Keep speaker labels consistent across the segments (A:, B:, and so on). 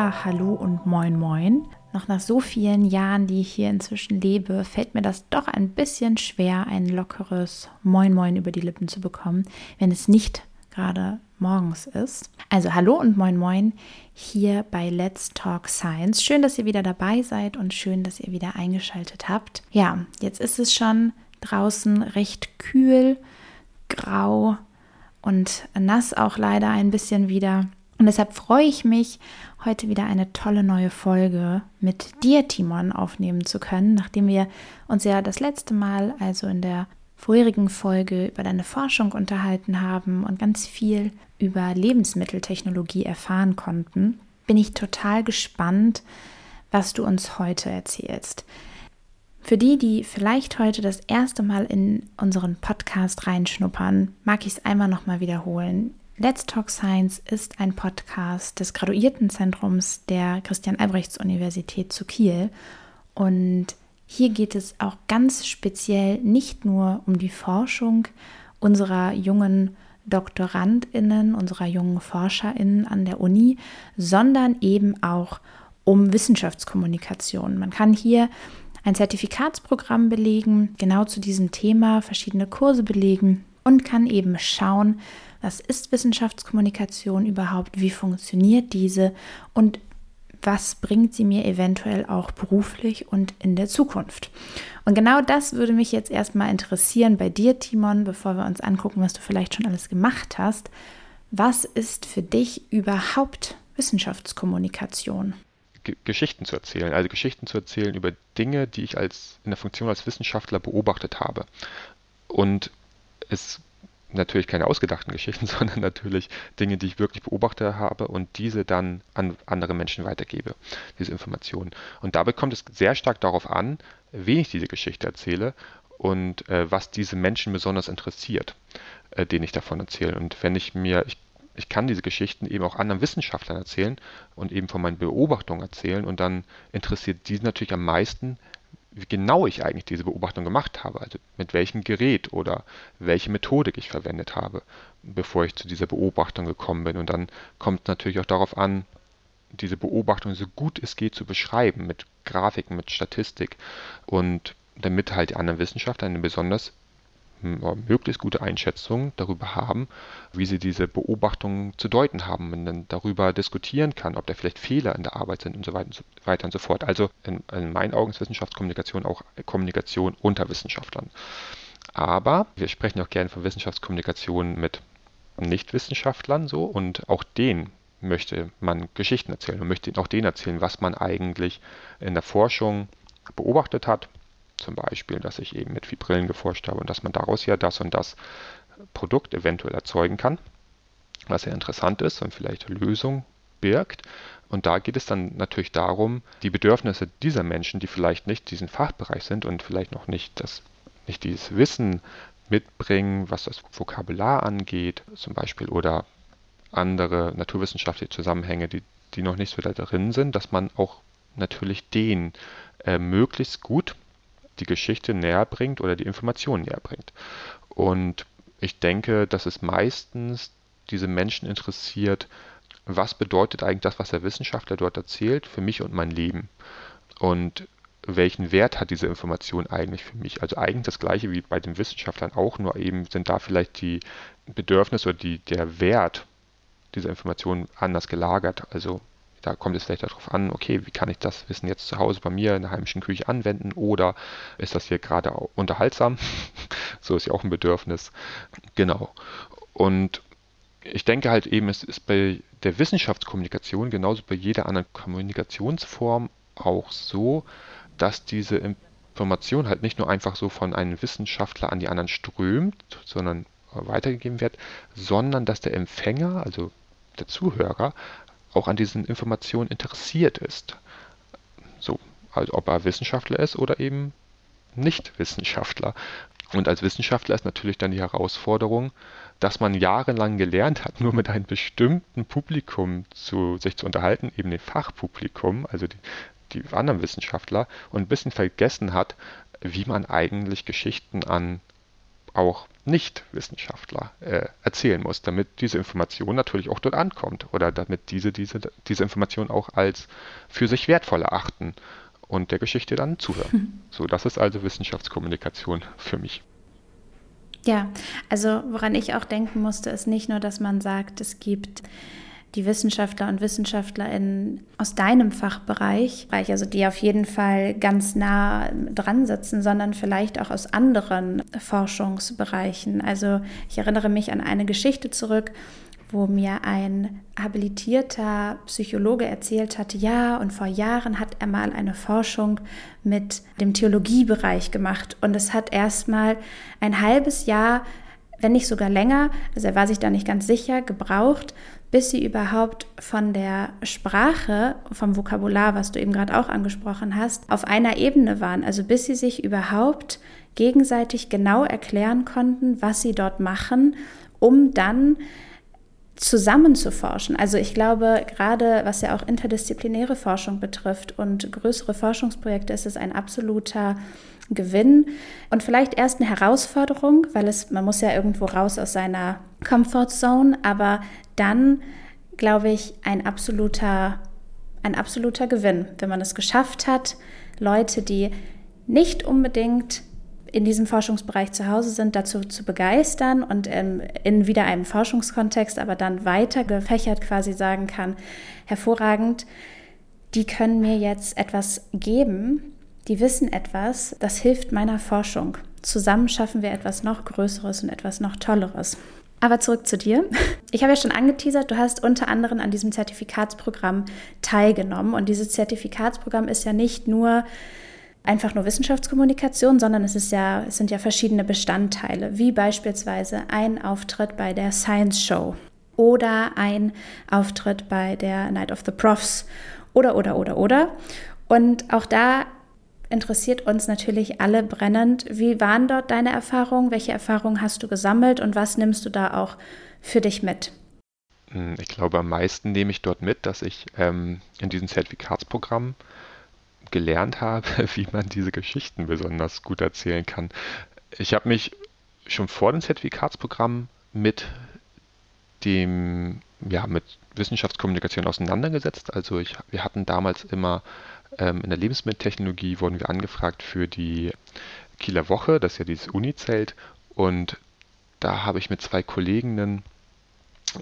A: Hallo und Moin Moin. Noch nach so vielen Jahren, die ich hier inzwischen lebe, fällt mir das doch ein bisschen schwer, ein lockeres Moin Moin über die Lippen zu bekommen, wenn es nicht gerade morgens ist. Also hallo und moin moin hier bei Let's Talk Science. Schön, dass ihr wieder dabei seid und schön, dass ihr wieder eingeschaltet habt. Ja, jetzt ist es schon draußen recht kühl, grau und nass auch leider ein bisschen wieder. Und deshalb freue ich mich, heute wieder eine tolle neue Folge mit dir, Timon, aufnehmen zu können, nachdem wir uns ja das letzte Mal, also in der vorherigen Folge, über deine Forschung unterhalten haben und ganz viel über Lebensmitteltechnologie erfahren konnten, bin ich total gespannt, was du uns heute erzählst. Für die, die vielleicht heute das erste Mal in unseren Podcast reinschnuppern, mag ich es einmal nochmal wiederholen. Let's Talk Science ist ein Podcast des Graduiertenzentrums der Christian-Albrechts-Universität zu Kiel. Und hier geht es auch ganz speziell nicht nur um die Forschung unserer jungen DoktorandInnen, unserer jungen ForscherInnen an der Uni, sondern eben auch um Wissenschaftskommunikation. Man kann hier ein Zertifikatsprogramm belegen, genau zu diesem Thema, verschiedene Kurse belegen und kann eben schauen, was ist Wissenschaftskommunikation überhaupt, wie funktioniert diese und was bringt sie mir eventuell auch beruflich und in der Zukunft. Und genau das würde mich jetzt erstmal interessieren bei dir, Timon, bevor wir uns angucken, was du vielleicht schon alles gemacht hast. Was ist für dich überhaupt Wissenschaftskommunikation?
B: Geschichten zu erzählen, also Geschichten zu erzählen über Dinge, die ich als in der Funktion als Wissenschaftler beobachtet habe. Und es natürlich keine ausgedachten Geschichten, sondern natürlich Dinge, die ich wirklich beobachtet habe und diese dann an andere Menschen weitergebe, diese Informationen. Und dabei kommt es sehr stark darauf an, wen ich diese Geschichte erzähle und äh, was diese Menschen besonders interessiert, äh, denen ich davon erzähle. Und wenn ich mir, ich, ich kann diese Geschichten eben auch anderen Wissenschaftlern erzählen und eben von meinen Beobachtungen erzählen und dann interessiert die natürlich am meisten, wie genau ich eigentlich diese Beobachtung gemacht habe, also mit welchem Gerät oder welche Methodik ich verwendet habe, bevor ich zu dieser Beobachtung gekommen bin. Und dann kommt es natürlich auch darauf an, diese Beobachtung so gut es geht zu beschreiben, mit Grafiken, mit Statistik und damit halt die anderen Wissenschaftler eine besonders möglichst gute Einschätzung darüber haben, wie sie diese Beobachtungen zu deuten haben und dann darüber diskutieren kann, ob da vielleicht Fehler in der Arbeit sind und so weiter und so, weiter und so fort. Also in, in meinen Augen ist Wissenschaftskommunikation auch Kommunikation unter Wissenschaftlern. Aber wir sprechen auch gerne von Wissenschaftskommunikation mit Nichtwissenschaftlern so und auch denen möchte man Geschichten erzählen und möchte auch denen erzählen, was man eigentlich in der Forschung beobachtet hat, zum Beispiel, dass ich eben mit Fibrillen geforscht habe und dass man daraus ja das und das Produkt eventuell erzeugen kann, was sehr interessant ist und vielleicht Lösung birgt. Und da geht es dann natürlich darum, die Bedürfnisse dieser Menschen, die vielleicht nicht diesen Fachbereich sind und vielleicht noch nicht das, nicht dieses Wissen mitbringen, was das Vokabular angeht, zum Beispiel, oder andere naturwissenschaftliche Zusammenhänge, die, die noch nicht so da drin sind, dass man auch natürlich denen äh, möglichst gut die Geschichte näher bringt oder die Informationen näher bringt. Und ich denke, dass es meistens diese Menschen interessiert, was bedeutet eigentlich das, was der Wissenschaftler dort erzählt, für mich und mein Leben? Und welchen Wert hat diese Information eigentlich für mich? Also eigentlich das gleiche wie bei den Wissenschaftlern auch, nur eben sind da vielleicht die Bedürfnisse oder die, der Wert dieser Information anders gelagert. Also da kommt es vielleicht darauf an, okay, wie kann ich das Wissen jetzt zu Hause bei mir in der heimischen Küche anwenden oder ist das hier gerade unterhaltsam? so ist ja auch ein Bedürfnis. Genau. Und ich denke halt eben, es ist bei der Wissenschaftskommunikation genauso bei jeder anderen Kommunikationsform auch so, dass diese Information halt nicht nur einfach so von einem Wissenschaftler an die anderen strömt, sondern weitergegeben wird, sondern dass der Empfänger, also der Zuhörer, auch an diesen Informationen interessiert ist. So, also ob er Wissenschaftler ist oder eben nicht Wissenschaftler. Und als Wissenschaftler ist natürlich dann die Herausforderung, dass man jahrelang gelernt hat, nur mit einem bestimmten Publikum zu, sich zu unterhalten, eben dem Fachpublikum, also die, die anderen Wissenschaftler, und ein bisschen vergessen hat, wie man eigentlich Geschichten an auch Nicht-Wissenschaftler äh, erzählen muss, damit diese Information natürlich auch dort ankommt oder damit diese, diese, diese Information auch als für sich wertvoll erachten und der Geschichte dann zuhören. Hm. So, das ist also Wissenschaftskommunikation für mich.
A: Ja, also woran ich auch denken musste, ist nicht nur, dass man sagt, es gibt die Wissenschaftler und Wissenschaftlerinnen aus deinem Fachbereich, also die auf jeden Fall ganz nah dran sitzen, sondern vielleicht auch aus anderen Forschungsbereichen. Also ich erinnere mich an eine Geschichte zurück, wo mir ein habilitierter Psychologe erzählt hatte, ja, und vor Jahren hat er mal eine Forschung mit dem Theologiebereich gemacht und es hat erstmal ein halbes Jahr, wenn nicht sogar länger, also er war sich da nicht ganz sicher, gebraucht, bis sie überhaupt von der Sprache, vom Vokabular, was du eben gerade auch angesprochen hast, auf einer Ebene waren. Also bis sie sich überhaupt gegenseitig genau erklären konnten, was sie dort machen, um dann zusammen zu forschen. Also ich glaube, gerade was ja auch interdisziplinäre Forschung betrifft und größere Forschungsprojekte, ist es ein absoluter Gewinn und vielleicht erst eine Herausforderung, weil es man muss ja irgendwo raus aus seiner Comfort Zone, aber dann glaube ich ein absoluter ein absoluter Gewinn, wenn man es geschafft hat, Leute, die nicht unbedingt in diesem Forschungsbereich zu Hause sind, dazu zu begeistern und ähm, in wieder einem Forschungskontext aber dann weiter gefächert quasi sagen kann, hervorragend, die können mir jetzt etwas geben, die wissen etwas, das hilft meiner Forschung. Zusammen schaffen wir etwas noch Größeres und etwas noch Tolleres. Aber zurück zu dir. Ich habe ja schon angeteasert, du hast unter anderem an diesem Zertifikatsprogramm teilgenommen. Und dieses Zertifikatsprogramm ist ja nicht nur einfach nur Wissenschaftskommunikation, sondern es, ist ja, es sind ja verschiedene Bestandteile, wie beispielsweise ein Auftritt bei der Science Show oder ein Auftritt bei der Night of the Profs oder, oder, oder, oder. Und auch da interessiert uns natürlich alle brennend. Wie waren dort deine Erfahrungen? Welche Erfahrungen hast du gesammelt und was nimmst du da auch für dich mit?
B: Hm, ich glaube, am meisten nehme ich dort mit, dass ich ähm, in diesem Zertifikatsprogramm gelernt habe, wie man diese Geschichten besonders gut erzählen kann. Ich habe mich schon vor dem Zertifikatsprogramm mit dem, ja, mit Wissenschaftskommunikation auseinandergesetzt. Also ich, wir hatten damals immer in der Lebensmitteltechnologie wurden wir angefragt für die Kieler Woche, das ist ja dieses Uni-Zelt. Und da habe ich mit zwei Kolleginnen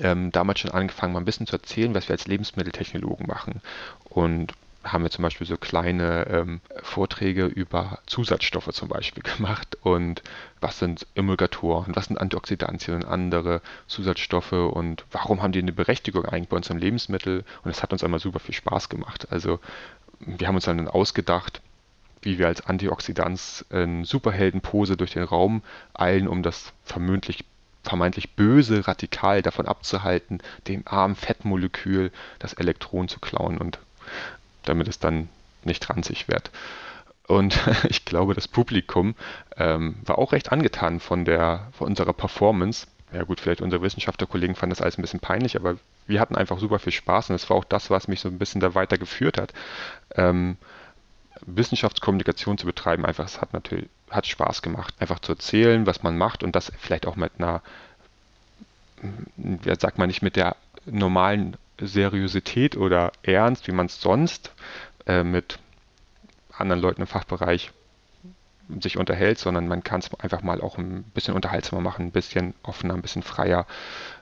B: ähm, damals schon angefangen, mal ein bisschen zu erzählen, was wir als Lebensmitteltechnologen machen. Und haben wir zum Beispiel so kleine ähm, Vorträge über Zusatzstoffe zum Beispiel gemacht und was sind Emulgatoren, was sind Antioxidantien und andere Zusatzstoffe und warum haben die eine Berechtigung eigentlich bei uns im Lebensmittel und es hat uns einmal super viel Spaß gemacht. Also wir haben uns dann ausgedacht, wie wir als Antioxidants in Superheldenpose durch den Raum eilen, um das vermutlich vermeintlich böse Radikal davon abzuhalten, dem armen Fettmolekül das Elektron zu klauen. Und damit es dann nicht ranzig wird. Und ich glaube, das Publikum ähm, war auch recht angetan von, der, von unserer Performance. Ja gut, vielleicht unsere Wissenschaftlerkollegen fanden das alles ein bisschen peinlich, aber wir hatten einfach super viel Spaß und es war auch das, was mich so ein bisschen da weitergeführt hat. Ähm, Wissenschaftskommunikation zu betreiben, einfach, es hat natürlich, hat Spaß gemacht, einfach zu erzählen, was man macht und das vielleicht auch mit einer, sagt man nicht, mit der normalen Seriosität oder Ernst, wie man es sonst äh, mit anderen Leuten im Fachbereich sich unterhält, sondern man kann es einfach mal auch ein bisschen unterhaltsamer machen, ein bisschen offener, ein bisschen freier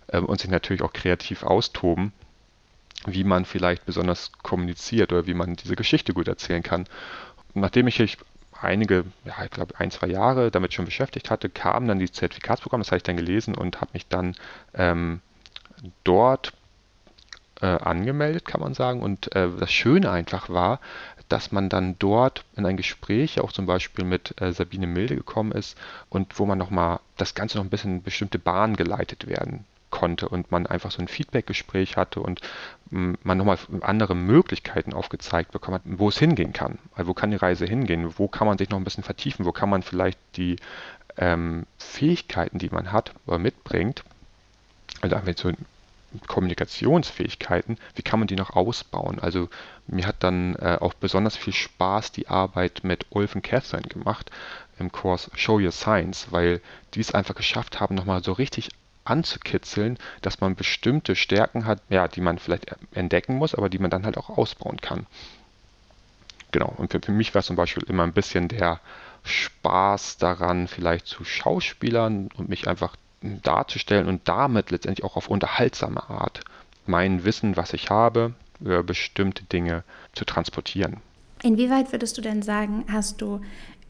B: äh, und sich natürlich auch kreativ austoben, wie man vielleicht besonders kommuniziert oder wie man diese Geschichte gut erzählen kann. Nachdem ich einige, ja, ich glaube ein, zwei Jahre damit schon beschäftigt hatte, kam dann dieses Zertifikatsprogramm, das habe ich dann gelesen und habe mich dann ähm, dort äh, angemeldet, kann man sagen. Und äh, das Schöne einfach war, dass man dann dort in ein Gespräch auch zum Beispiel mit äh, Sabine Milde gekommen ist und wo man nochmal das Ganze noch ein bisschen in bestimmte Bahnen geleitet werden konnte und man einfach so ein Feedback-Gespräch hatte und mm, man nochmal andere Möglichkeiten aufgezeigt bekommen hat, wo es hingehen kann. Also wo kann die Reise hingehen? Wo kann man sich noch ein bisschen vertiefen? Wo kann man vielleicht die ähm, Fähigkeiten, die man hat oder mitbringt, also einfach so Kommunikationsfähigkeiten, wie kann man die noch ausbauen? Also mir hat dann äh, auch besonders viel Spaß die Arbeit mit Ulf und Catherine gemacht im Kurs Show Your Science, weil die es einfach geschafft haben, nochmal so richtig anzukitzeln, dass man bestimmte Stärken hat, ja, die man vielleicht entdecken muss, aber die man dann halt auch ausbauen kann. Genau, und für, für mich war es zum Beispiel immer ein bisschen der Spaß daran, vielleicht zu Schauspielern und mich einfach darzustellen und damit letztendlich auch auf unterhaltsame Art mein Wissen, was ich habe, über bestimmte Dinge zu transportieren.
A: Inwieweit würdest du denn sagen, hast du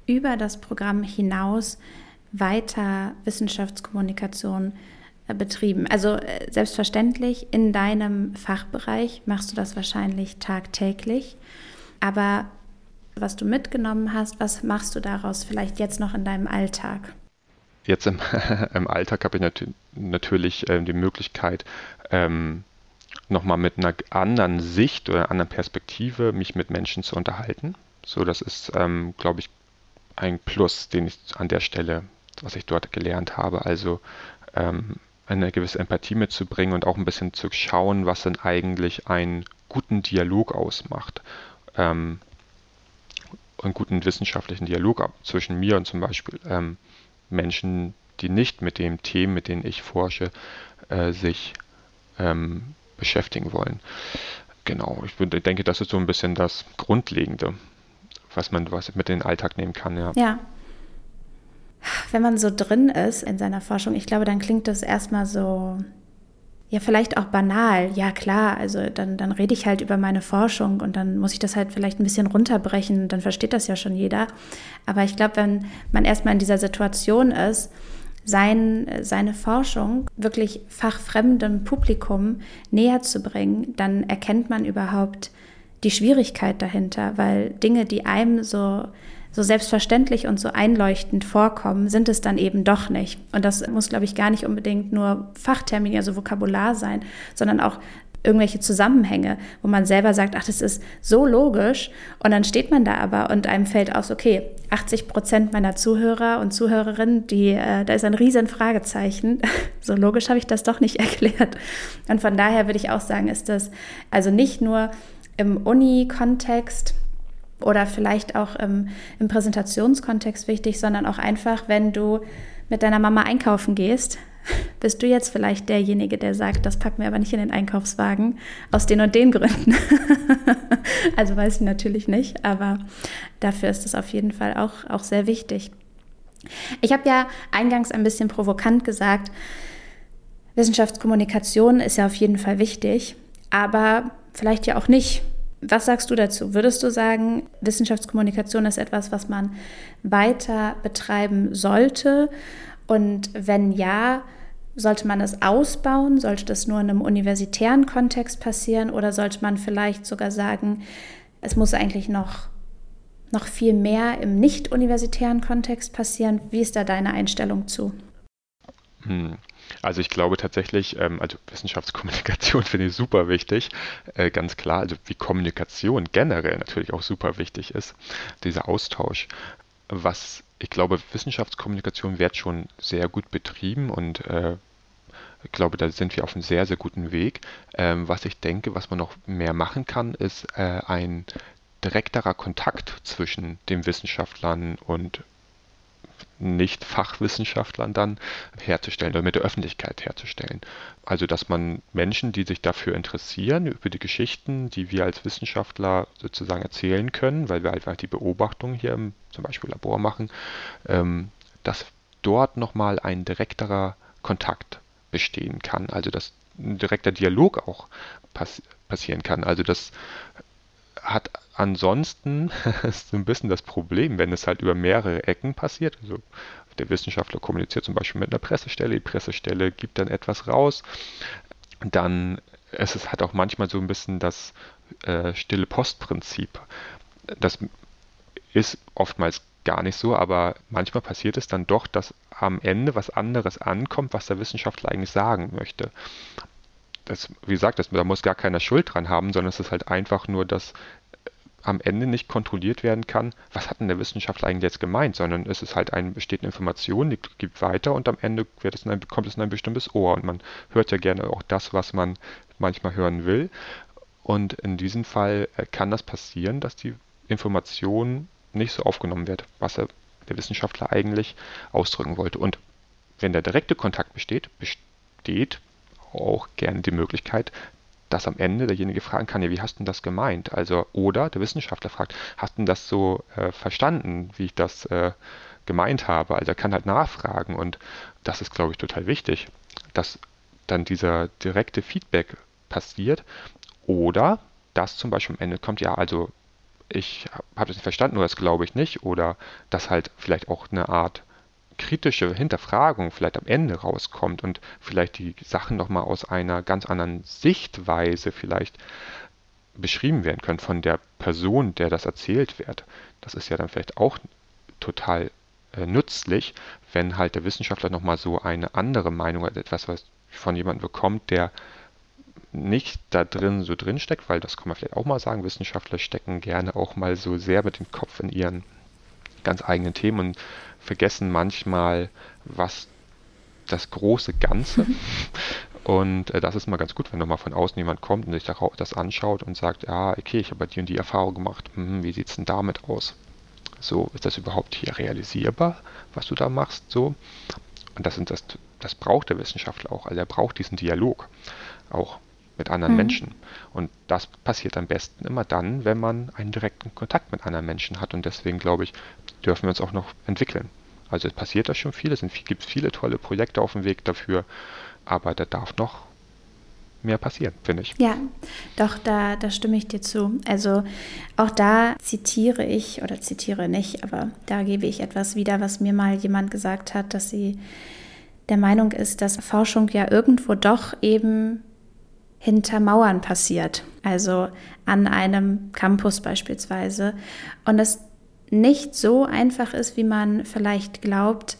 A: über das Programm hinaus weiter Wissenschaftskommunikation äh, betrieben? Also äh, selbstverständlich in deinem Fachbereich machst du das wahrscheinlich tagtäglich, aber was du mitgenommen hast, was machst du daraus vielleicht jetzt noch in deinem Alltag?
B: Jetzt im, im Alltag habe ich nat natürlich äh, die Möglichkeit, ähm, nochmal mit einer anderen Sicht oder einer anderen Perspektive mich mit Menschen zu unterhalten. So, das ist, ähm, glaube ich, ein Plus, den ich an der Stelle, was ich dort gelernt habe. Also ähm, eine gewisse Empathie mitzubringen und auch ein bisschen zu schauen, was denn eigentlich einen guten Dialog ausmacht. Ähm, einen guten wissenschaftlichen Dialog zwischen mir und zum Beispiel ähm, Menschen, die nicht mit den Themen, mit denen ich forsche, äh, sich ähm, beschäftigen wollen. Genau, ich denke, das ist so ein bisschen das Grundlegende, was man was mit in den Alltag nehmen kann. Ja.
A: ja. Wenn man so drin ist in seiner Forschung, ich glaube, dann klingt das erstmal so ja, vielleicht auch banal. Ja, klar, also dann, dann rede ich halt über meine Forschung und dann muss ich das halt vielleicht ein bisschen runterbrechen, dann versteht das ja schon jeder. Aber ich glaube, wenn man erstmal in dieser Situation ist, sein, seine Forschung wirklich fachfremdem Publikum näher zu bringen, dann erkennt man überhaupt die Schwierigkeit dahinter, weil Dinge, die einem so so selbstverständlich und so einleuchtend vorkommen, sind es dann eben doch nicht. Und das muss, glaube ich, gar nicht unbedingt nur Fachtermini, also Vokabular sein, sondern auch irgendwelche Zusammenhänge, wo man selber sagt, ach, das ist so logisch. Und dann steht man da aber und einem fällt aus, okay, 80 Prozent meiner Zuhörer und Zuhörerinnen, die, äh, da ist ein riesen Fragezeichen. so logisch habe ich das doch nicht erklärt. Und von daher würde ich auch sagen, ist das also nicht nur im Uni-Kontext, oder vielleicht auch im, im Präsentationskontext wichtig, sondern auch einfach, wenn du mit deiner Mama einkaufen gehst, bist du jetzt vielleicht derjenige, der sagt, das packen wir aber nicht in den Einkaufswagen, aus den und den Gründen. also weiß ich natürlich nicht, aber dafür ist es auf jeden Fall auch, auch sehr wichtig. Ich habe ja eingangs ein bisschen provokant gesagt, Wissenschaftskommunikation ist ja auf jeden Fall wichtig, aber vielleicht ja auch nicht. Was sagst du dazu? Würdest du sagen, Wissenschaftskommunikation ist etwas, was man weiter betreiben sollte? Und wenn ja, sollte man es ausbauen? Sollte das nur in einem universitären Kontext passieren? Oder sollte man vielleicht sogar sagen, es muss eigentlich noch, noch viel mehr im nicht-universitären Kontext passieren? Wie ist da deine Einstellung zu?
B: Hm. Also ich glaube tatsächlich, ähm, also Wissenschaftskommunikation finde ich super wichtig, äh, ganz klar, also wie Kommunikation generell natürlich auch super wichtig ist, dieser Austausch. Was ich glaube, Wissenschaftskommunikation wird schon sehr gut betrieben und äh, ich glaube, da sind wir auf einem sehr, sehr guten Weg. Ähm, was ich denke, was man noch mehr machen kann, ist äh, ein direkterer Kontakt zwischen den Wissenschaftlern und nicht-Fachwissenschaftlern dann herzustellen oder mit der Öffentlichkeit herzustellen. Also dass man Menschen, die sich dafür interessieren, über die Geschichten, die wir als Wissenschaftler sozusagen erzählen können, weil wir einfach die Beobachtung hier im zum Beispiel Labor machen, ähm, dass dort nochmal ein direkterer Kontakt bestehen kann, also dass ein direkter Dialog auch pass passieren kann. Also das hat ansonsten ist so ein bisschen das Problem, wenn es halt über mehrere Ecken passiert. Also der Wissenschaftler kommuniziert zum Beispiel mit einer Pressestelle, die Pressestelle gibt dann etwas raus. Dann es ist, hat auch manchmal so ein bisschen das äh, stille Postprinzip. Das ist oftmals gar nicht so, aber manchmal passiert es dann doch, dass am Ende was anderes ankommt, was der Wissenschaftler eigentlich sagen möchte. Das, wie gesagt, das, da muss gar keiner Schuld dran haben, sondern es ist halt einfach nur, dass am Ende nicht kontrolliert werden kann, was hat denn der Wissenschaftler eigentlich jetzt gemeint, sondern es ist halt eine bestehende Information, die gibt weiter und am Ende es ein, kommt es in ein bestimmtes Ohr und man hört ja gerne auch das, was man manchmal hören will. Und in diesem Fall äh, kann das passieren, dass die Information nicht so aufgenommen wird, was er, der Wissenschaftler eigentlich ausdrücken wollte. Und wenn der direkte Kontakt besteht, besteht auch gerne die Möglichkeit, dass am Ende derjenige fragen kann, ja, wie hast du das gemeint? Also, oder der Wissenschaftler fragt, hast du das so äh, verstanden, wie ich das äh, gemeint habe? Also er kann halt nachfragen und das ist, glaube ich, total wichtig, dass dann dieser direkte Feedback passiert oder dass zum Beispiel am Ende kommt, ja, also ich habe das nicht verstanden oder das glaube ich nicht oder dass halt vielleicht auch eine Art kritische Hinterfragung vielleicht am Ende rauskommt und vielleicht die Sachen nochmal aus einer ganz anderen Sichtweise vielleicht beschrieben werden können von der Person, der das erzählt wird. Das ist ja dann vielleicht auch total äh, nützlich, wenn halt der Wissenschaftler nochmal so eine andere Meinung hat, etwas was von jemandem bekommt, der nicht da drin so drin steckt, weil das kann man vielleicht auch mal sagen, Wissenschaftler stecken gerne auch mal so sehr mit dem Kopf in ihren ganz eigenen Themen und vergessen manchmal, was das große Ganze. Und äh, das ist mal ganz gut, wenn nochmal von außen jemand kommt und sich das anschaut und sagt, ja, okay, ich habe die und die Erfahrung gemacht. Hm, wie sieht es denn damit aus? So, ist das überhaupt hier realisierbar, was du da machst? So. Und das, sind das, das braucht der Wissenschaftler auch. Also er braucht diesen Dialog auch mit anderen mhm. Menschen. Und das passiert am besten immer dann, wenn man einen direkten Kontakt mit anderen Menschen hat. Und deswegen glaube ich, dürfen wir uns auch noch entwickeln. Also es passiert da schon viel, es gibt viele tolle Projekte auf dem Weg dafür, aber da darf noch mehr passieren, finde ich.
A: Ja, doch, da, da stimme ich dir zu. Also auch da zitiere ich oder zitiere nicht, aber da gebe ich etwas wieder, was mir mal jemand gesagt hat, dass sie der Meinung ist, dass Forschung ja irgendwo doch eben hinter Mauern passiert, also an einem Campus beispielsweise. Und es nicht so einfach ist, wie man vielleicht glaubt,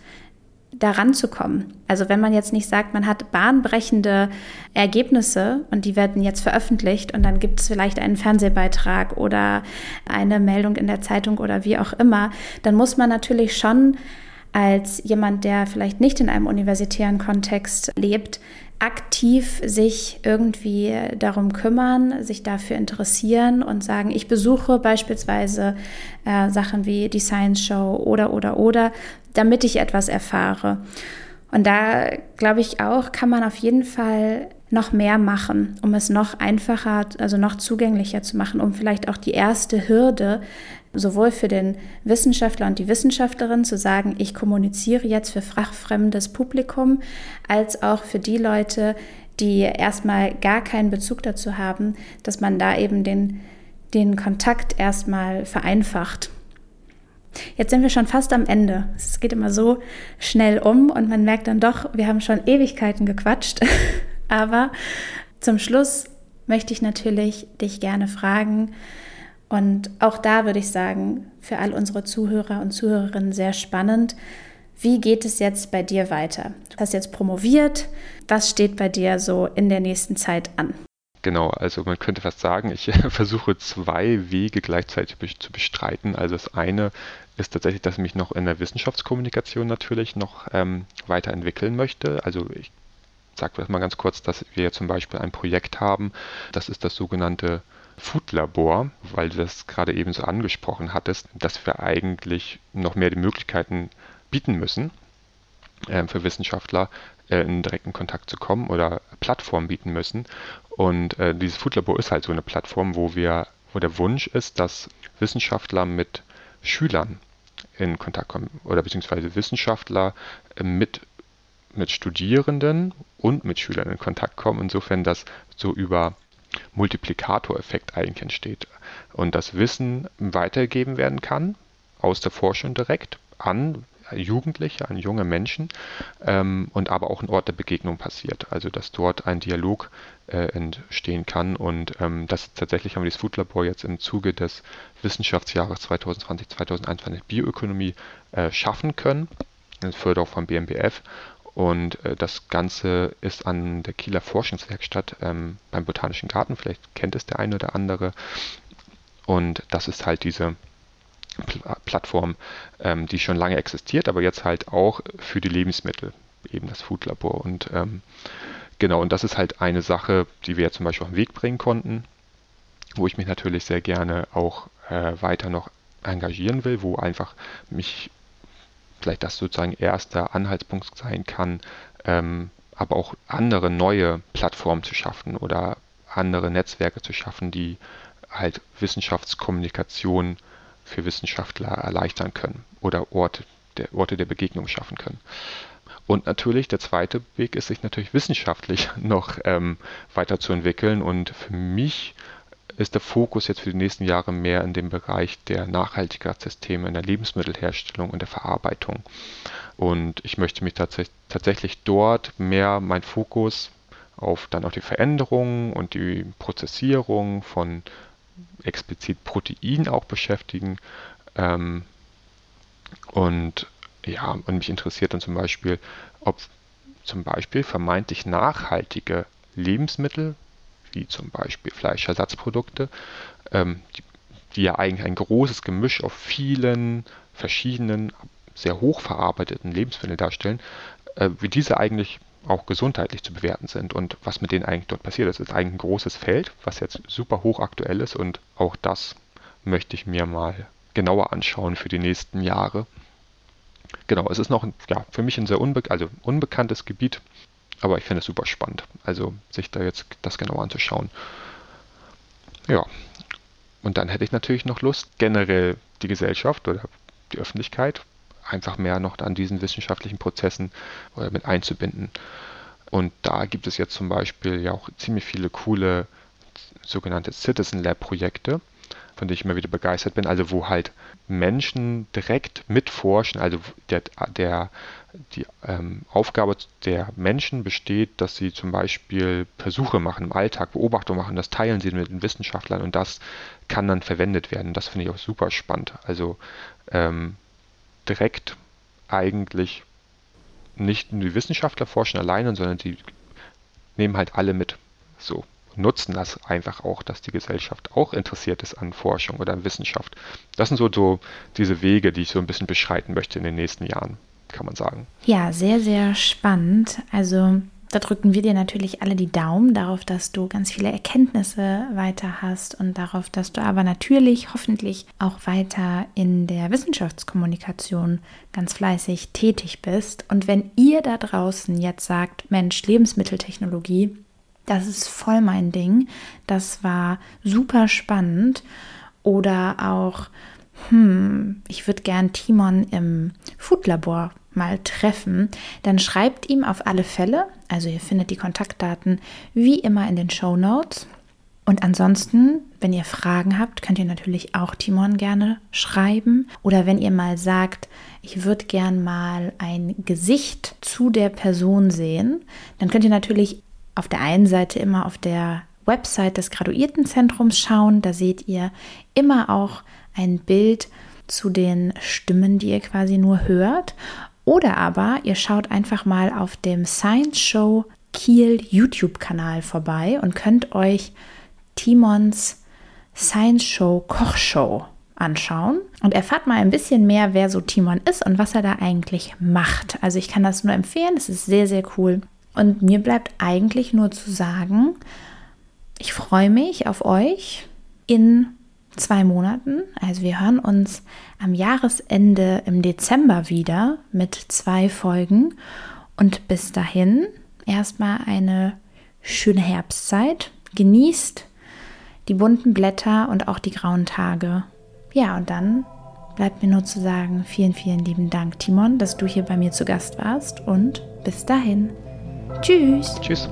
A: daran zu kommen. Also wenn man jetzt nicht sagt, man hat bahnbrechende Ergebnisse und die werden jetzt veröffentlicht und dann gibt es vielleicht einen Fernsehbeitrag oder eine Meldung in der Zeitung oder wie auch immer, dann muss man natürlich schon als jemand, der vielleicht nicht in einem universitären Kontext lebt, aktiv sich irgendwie darum kümmern, sich dafür interessieren und sagen, ich besuche beispielsweise äh, Sachen wie die Science Show oder oder oder, damit ich etwas erfahre. Und da glaube ich auch, kann man auf jeden Fall noch mehr machen, um es noch einfacher, also noch zugänglicher zu machen, um vielleicht auch die erste Hürde sowohl für den Wissenschaftler und die Wissenschaftlerin zu sagen, ich kommuniziere jetzt für fachfremdes Publikum, als auch für die Leute, die erstmal gar keinen Bezug dazu haben, dass man da eben den, den Kontakt erstmal vereinfacht. Jetzt sind wir schon fast am Ende. Es geht immer so schnell um und man merkt dann doch, wir haben schon Ewigkeiten gequatscht. Aber zum Schluss möchte ich natürlich dich gerne fragen, und auch da würde ich sagen, für all unsere Zuhörer und Zuhörerinnen sehr spannend. Wie geht es jetzt bei dir weiter? Du hast jetzt promoviert. Was steht bei dir so in der nächsten Zeit an?
B: Genau, also man könnte fast sagen, ich versuche zwei Wege gleichzeitig zu bestreiten. Also das eine ist tatsächlich, dass ich mich noch in der Wissenschaftskommunikation natürlich noch ähm, weiterentwickeln möchte. Also ich sage das mal ganz kurz, dass wir zum Beispiel ein Projekt haben, das ist das sogenannte Food-Labor, weil du das gerade eben so angesprochen hattest, dass wir eigentlich noch mehr die Möglichkeiten bieten müssen, äh, für Wissenschaftler äh, in direkten Kontakt zu kommen oder Plattformen bieten müssen. Und äh, dieses Food-Labor ist halt so eine Plattform, wo wir, wo der Wunsch ist, dass Wissenschaftler mit Schülern in Kontakt kommen oder beziehungsweise Wissenschaftler mit mit Studierenden und mit Schülern in Kontakt kommen, insofern dass so über Multiplikatoreffekt eigentlich entsteht und das Wissen weitergegeben werden kann aus der Forschung direkt an Jugendliche, an junge Menschen ähm, und aber auch ein Ort der Begegnung passiert. Also dass dort ein Dialog äh, entstehen kann und ähm, das tatsächlich haben wir das Food Labor jetzt im Zuge des Wissenschaftsjahres 2020-2021 Bioökonomie äh, schaffen können. Förderung vom BMBF und äh, das Ganze ist an der Kieler Forschungswerkstatt ähm, beim Botanischen Garten. Vielleicht kennt es der eine oder andere. Und das ist halt diese Plattform, ähm, die schon lange existiert, aber jetzt halt auch für die Lebensmittel, eben das Foodlabor. Und ähm, genau, und das ist halt eine Sache, die wir ja zum Beispiel auf den Weg bringen konnten, wo ich mich natürlich sehr gerne auch äh, weiter noch engagieren will, wo einfach mich vielleicht das sozusagen erster Anhaltspunkt sein kann, ähm, aber auch andere neue Plattformen zu schaffen oder andere Netzwerke zu schaffen, die halt Wissenschaftskommunikation für Wissenschaftler erleichtern können oder Orte der, Orte der Begegnung schaffen können. Und natürlich, der zweite Weg ist, sich natürlich wissenschaftlich noch ähm, weiterzuentwickeln. Und für mich ist der Fokus jetzt für die nächsten Jahre mehr in dem Bereich der Nachhaltigkeitssysteme in der Lebensmittelherstellung und der Verarbeitung. Und ich möchte mich tats tatsächlich dort mehr mein Fokus auf dann auch die Veränderungen und die Prozessierung von explizit Protein auch beschäftigen. Ähm, und ja, und mich interessiert dann zum Beispiel, ob zum Beispiel vermeintlich nachhaltige Lebensmittel, wie zum Beispiel Fleischersatzprodukte, ähm, die, die ja eigentlich ein großes Gemisch auf vielen verschiedenen, sehr hochverarbeiteten Lebensmitteln darstellen, äh, wie diese eigentlich auch gesundheitlich zu bewerten sind und was mit denen eigentlich dort passiert. Das ist eigentlich ein großes Feld, was jetzt super hochaktuell ist und auch das möchte ich mir mal genauer anschauen für die nächsten Jahre. Genau, es ist noch ja, für mich ein sehr unbe also unbekanntes Gebiet, aber ich finde es super spannend, also sich da jetzt das genauer anzuschauen. Ja, und dann hätte ich natürlich noch Lust, generell die Gesellschaft oder die Öffentlichkeit einfach mehr noch an diesen wissenschaftlichen Prozessen äh, mit einzubinden. Und da gibt es jetzt zum Beispiel ja auch ziemlich viele coole sogenannte Citizen Lab Projekte, von denen ich immer wieder begeistert bin, also wo halt Menschen direkt mitforschen, also der, der, die ähm, Aufgabe der Menschen besteht, dass sie zum Beispiel Versuche machen im Alltag, Beobachtungen machen, das teilen sie mit den Wissenschaftlern und das kann dann verwendet werden. Das finde ich auch super spannend. Also ähm, direkt eigentlich nicht nur die Wissenschaftler forschen alleine, sondern die nehmen halt alle mit. So nutzen das einfach auch, dass die Gesellschaft auch interessiert ist an Forschung oder an Wissenschaft. Das sind so, so diese Wege, die ich so ein bisschen beschreiten möchte in den nächsten Jahren, kann man sagen.
A: Ja, sehr, sehr spannend. Also da drücken wir dir natürlich alle die Daumen darauf, dass du ganz viele Erkenntnisse weiter hast und darauf, dass du aber natürlich hoffentlich auch weiter in der Wissenschaftskommunikation ganz fleißig tätig bist. Und wenn ihr da draußen jetzt sagt, Mensch, Lebensmitteltechnologie, das ist voll mein Ding, das war super spannend oder auch, hm, ich würde gern Timon im Foodlabor mal treffen, dann schreibt ihm auf alle Fälle, also ihr findet die Kontaktdaten wie immer in den Show Notes. Und ansonsten, wenn ihr Fragen habt, könnt ihr natürlich auch Timon gerne schreiben. Oder wenn ihr mal sagt, ich würde gern mal ein Gesicht zu der Person sehen, dann könnt ihr natürlich auf der einen Seite immer auf der Website des Graduiertenzentrums schauen. Da seht ihr immer auch ein Bild zu den Stimmen, die ihr quasi nur hört. Oder aber ihr schaut einfach mal auf dem Science Show Kiel YouTube-Kanal vorbei und könnt euch Timons Science Show Kochshow anschauen und erfahrt mal ein bisschen mehr, wer so Timon ist und was er da eigentlich macht. Also ich kann das nur empfehlen, es ist sehr, sehr cool. Und mir bleibt eigentlich nur zu sagen, ich freue mich auf euch in zwei Monaten. Also wir hören uns am Jahresende im Dezember wieder mit zwei Folgen. Und bis dahin erstmal eine schöne Herbstzeit. Genießt die bunten Blätter und auch die grauen Tage. Ja, und dann bleibt mir nur zu sagen, vielen, vielen lieben Dank, Timon, dass du hier bei mir zu Gast warst. Und bis dahin. Tschüss.
B: Tschüss.